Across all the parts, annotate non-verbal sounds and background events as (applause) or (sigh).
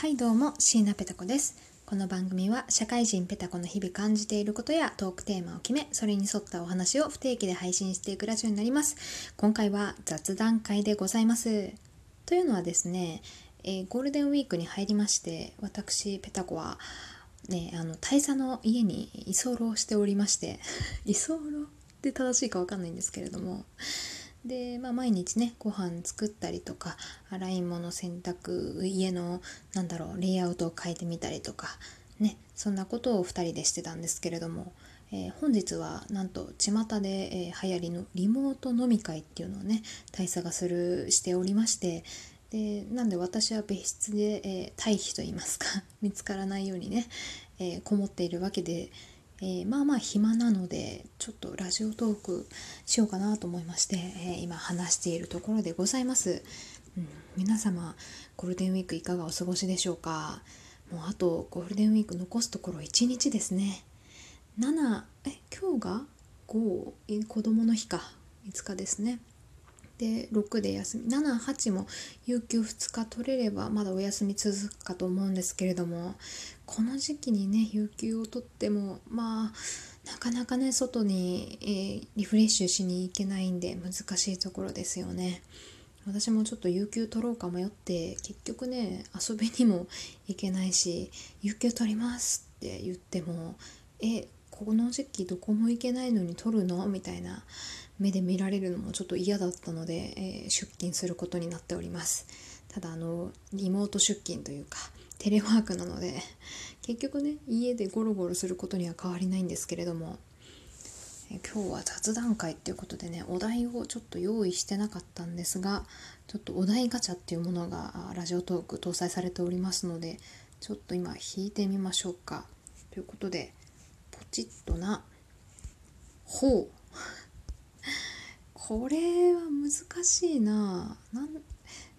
はいどうも椎名ペタ子です。この番組は社会人ペタ子の日々感じていることやトークテーマを決めそれに沿ったお話を不定期で配信していくラジオになります。今回は雑談会でございます。というのはですね、えー、ゴールデンウィークに入りまして私ペタ子はねあの大佐の家に居候しておりまして居候って正しいかわかんないんですけれどもで、まあ、毎日ねご飯作ったりとか洗い物洗濯家のなんだろうレイアウトを変えてみたりとかねそんなことを2人でしてたんですけれども、えー、本日はなんと巷で、えー、流行りのリモート飲み会っていうのをね大佐がするしておりましてでなんで私は別室で、えー、退避といいますか見つからないようにね、えこもっているわけでえー、まあまあ暇なのでちょっとラジオトークしようかなと思いまして、えー、今話しているところでございます、うん、皆様ゴールデンウィークいかがお過ごしでしょうか？もうあとゴールデンウィーク残すところ1日ですね。7え今日が5子供の日か。5日ですね。で6で休み78も有給2日取れればまだお休み続くかと思うんですけれどもこの時期にね有給を取ってもまあなかなかね外に、えー、リフレッシュしに行けないんで難しいところですよね。私もちょっと有給取ろうか迷って結局ね遊びにも行けないし有給取りますって言ってもえこの時期どこも行けないのに取るの？みたいな目で見られるのもちょっと嫌だったので、えー、出勤することになっております。ただあのリモート出勤というかテレワークなので結局ね家でゴロゴロすることには変わりないんですけれども、え今日は雑談会っていうことでねお題をちょっと用意してなかったんですがちょっとお題ガチャっていうものがラジオトーク搭載されておりますのでちょっと今引いてみましょうか。ということでポチッとな「ほう」これは難しいな。なん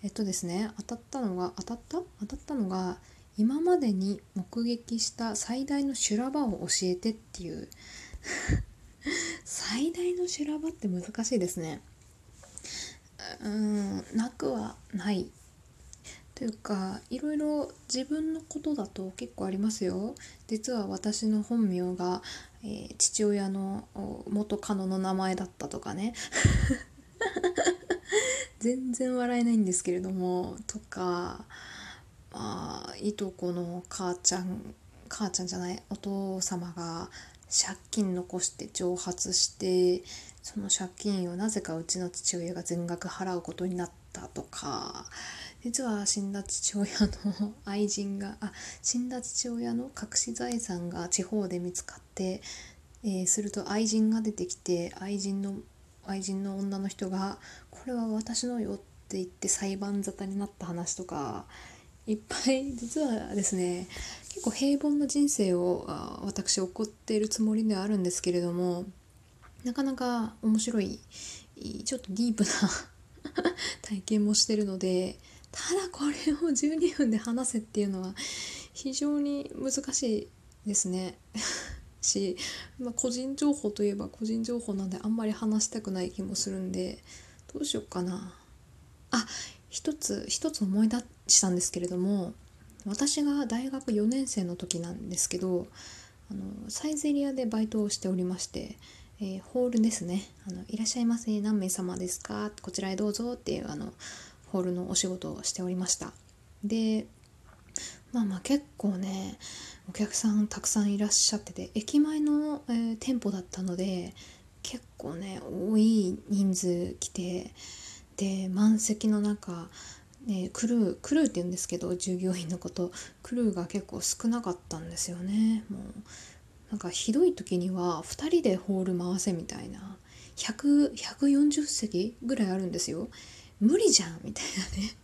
えっとですね当たったのが当たった？当たったのが今までに目撃した最大の修羅場を教えてっていう。(laughs) 最大の修羅場って難しいですね。うんなくはない。というかいろいろ自分のことだと結構ありますよ。実は私の本名がえー、父親の元カノの名前だったとかね。(laughs) 全然笑えないんですけれどもとかまあいとこの母ちゃん母ちゃんじゃないお父様が借金残して蒸発してその借金をなぜかうちの父親が全額払うことになったとか実は死んだ父親の愛人があ死んだ父親の隠し財産が地方で見つかって、えー、すると愛人が出てきて愛人の愛人の女の人が「これは私のよ」って言って裁判沙汰になった話とかいっぱい実はですね結構平凡な人生を私送っているつもりではあるんですけれどもなかなか面白いちょっとディープな (laughs) 体験もしてるのでただこれを12分で話せっていうのは非常に難しいですね。(laughs) し、まあ、個人情報といえば個人情報なんであんまり話したくない気もするんでどうしようかな。あ一つ一つ思い出したんですけれども私が大学4年生の時なんですけどあのサイゼリアでバイトをしておりまして、えー、ホールですね。あの「いらっしゃいませ。何名様ですか?」こちらへどうぞっていうあのホールのお仕事をしておりました。でまあまあ結構ねお客さんたくさんいらっしゃってて駅前の、えー、店舗だったので結構ね多い人数来てで満席の中ね、クルークルーって言うんですけど従業員のことクルーが結構少なかったんですよね。もうなんかひどい時には2人でホール回せみたいな100 140席ぐらいあるんですよ。無理じゃんみたいなね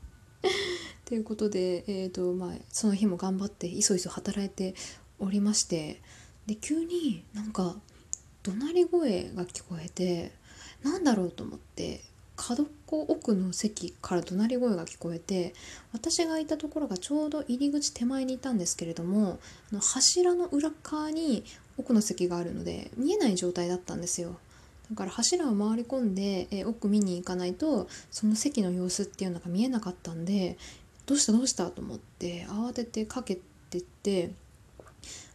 (laughs) ということで、えーとまあ、その日も頑張っていそいそ働いておりましてで急になんか怒鳴り声が聞こえてなんだろうと思って角っこ奥の席から怒鳴り声が聞こえて私がいたところがちょうど入り口手前にいたんですけれどもの柱の裏側に奥の席があるので見えない状態だったんですよ。だから柱を回り込んで、え奥見に行かないとその席の様子っていうのが見えなかったんでどうしたどうしたと思って慌ててかけてって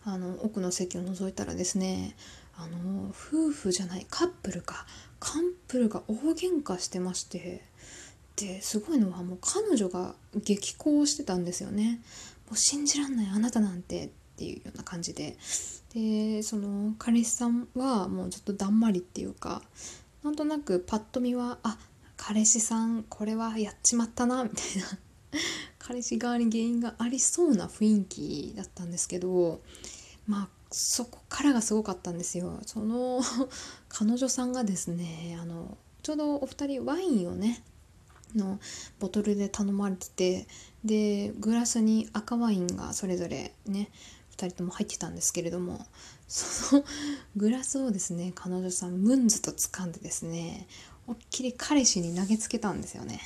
あの奥の席を覗いたらですねあの夫婦じゃないカップルかカップルが大喧嘩してましてですごいのはもう彼女が激高してたんですよね。もう信じらんないあなたなんてていうような感じで。でその彼氏さんはもうちょっとだんまりっていうかなんとなくパッと見はあ彼氏さんこれはやっちまったなみたいな。(laughs) 彼氏側に原因がありそうな雰囲気だったんですけどまあそこからがすごかったんですよ。その (laughs) 彼女さんがですねあのちょうどお二人ワインをねのボトルで頼まれててでグラスに赤ワインがそれぞれね2人とも入ってたんですけれどもそのグラスをですね彼女さんムンズと掴んでですねおっきり彼氏に投げつけたんですよね。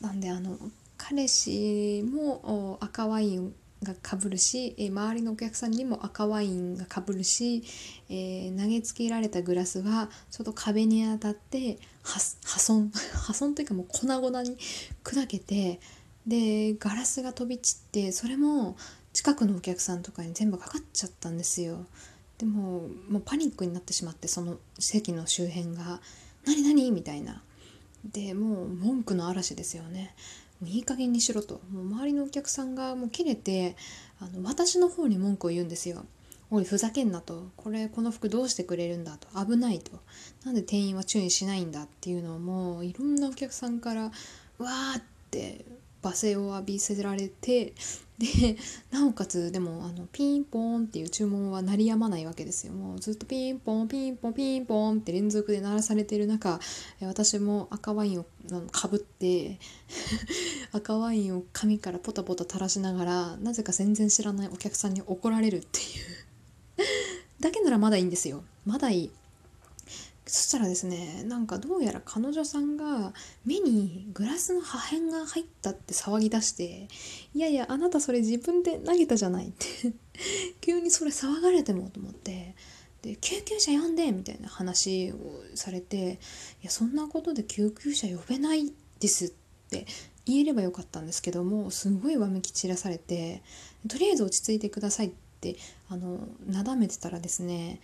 なんであの彼氏も赤ワインがかぶるし、え周りのお客さんにも赤ワインがかぶるし、えー、投げつけられたグラスはちょっと壁に当たって破損 (laughs) 破損というかもう粉々に砕けてでガラスが飛び散ってそれも近くのお客さんとかに全部かかっちゃったんですよ。でももうパニックになってしまってその席の周辺が「何何?」みたいな。でもう文句の嵐ですよね。もういい加減にしろともう周りのお客さんがもう切れてあの私の方に文句を言うんですよ。おいふざけんなとこれこの服どうしてくれるんだと危ないとなんで店員は注意しないんだっていうのをもういろんなお客さんからわーって罵声を浴びせられてで (laughs) なおかつでもあのピンポンっていう注文は鳴りやまないわけですよ。もうずっとピンポンピンポンピンポンって連続で鳴らされてる中私も赤ワインをかぶって (laughs) 赤ワインを紙からポタポタ垂らしながらなぜか全然知らないお客さんに怒られるっていう。(laughs) だけならまだいいんですよ。まだいい。そしたらですねなんかどうやら彼女さんが目にグラスの破片が入ったって騒ぎ出して「いやいやあなたそれ自分で投げたじゃない」って (laughs) 急にそれ騒がれてもと思ってで救急車呼んでみたいな話をされて「いやそんなことで救急車呼べないです」って言えればよかったんですけどもすごいわめき散らされてとりあえず落ち着いてくださいってあのなだめてたらですね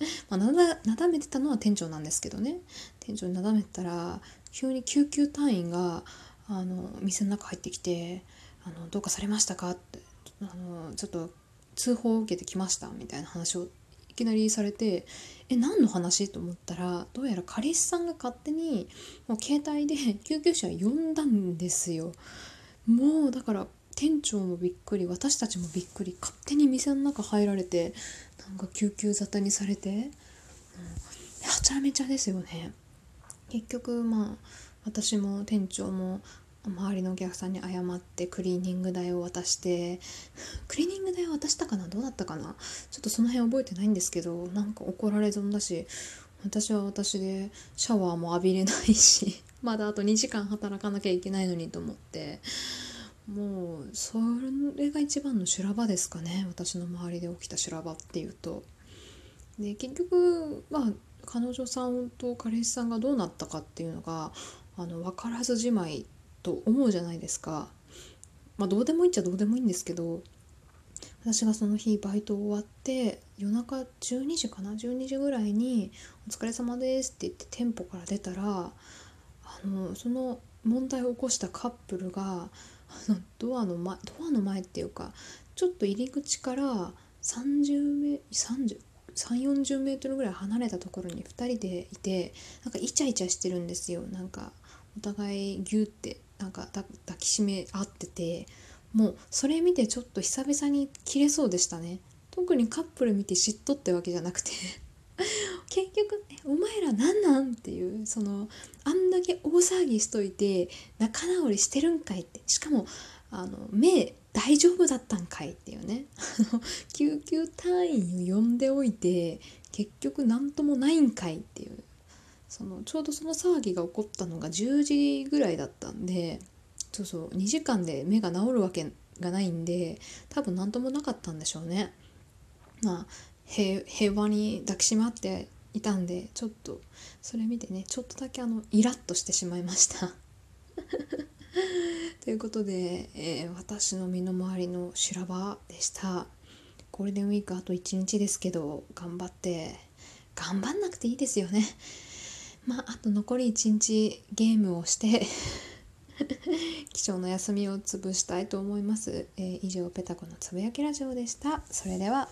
(laughs) まあ、なだなだめてたのは店長なんですけどね店長になだめてたら急に救急隊員があの店の中入ってきて「あのどうかされましたか?」ってあの「ちょっと通報を受けてきました」みたいな話をいきなりされて「え何の話?」と思ったらどうやら彼氏さんが勝手にもう携帯で (laughs) 救急車呼んだんですよ。もうだから店長もびっくり私たちもびっくり勝手に店の中入られてなんか救急沙汰にされて、うん、はちゃめちゃですよね。結局まあ私も店長も周りのお客さんに謝ってクリーニング代を渡してクリーニング代を渡したかな？どうだったかな？ちょっとその辺覚えてないんですけどなんか怒られ損だし私は私でシャワーも浴びれないし (laughs) まだあと2時間働かなきゃいけないのにと思って。もうそれが一番の修羅場ですかね私の周りで起きた修羅場っていうと。で結局まあ彼女さんと彼氏さんがどうなったかっていうのがあの分からずじまいと思うじゃないですか。まあどうでもいいっちゃどうでもいいんですけど私がその日バイト終わって夜中12時かな12時ぐらいに「お疲れ様です」って言って店舗から出たらあのその問題を起こしたカップルがあのドアの前ドアの前っていうかちょっと入り口から30メ30 3 4 0メートルぐらい離れたところに2人でいてなんかイチャイチャしてるんですよ。なんかお互いギュってなんか抱きしめ合っててもうそれ見てちょっと久々に切れそうでしたね。特にカップル見て嫉妬ってわけじゃなくて。(laughs) 結局「お前ら何なん?」っていうそのあんけ大騒ぎしといて仲直りしてるんかいって。しかもあの目大丈夫だったんかいっていうね。(laughs) 救急隊員を呼んでおいて結局何ともないんかいっていう。そのちょうどその騒ぎが起こったのが10時ぐらいだったんでそうそう2時間で目が治るわけがないんで多分何ともなかったんでしょうね。まあ平和に抱きしまっていたんでちょっとそれ見てねちょっとだけあのイラッとしてしまいました。(laughs) ということで、えー、私の身の回りの修羅場でした。ゴールデンウィークあと1日ですけど頑張って頑張んなくていいですよね。まああと残り1日ゲームをして (laughs) 貴重な休みを潰したいと思います、えー、以上ペタコのつぶやきラジオでした。それでは。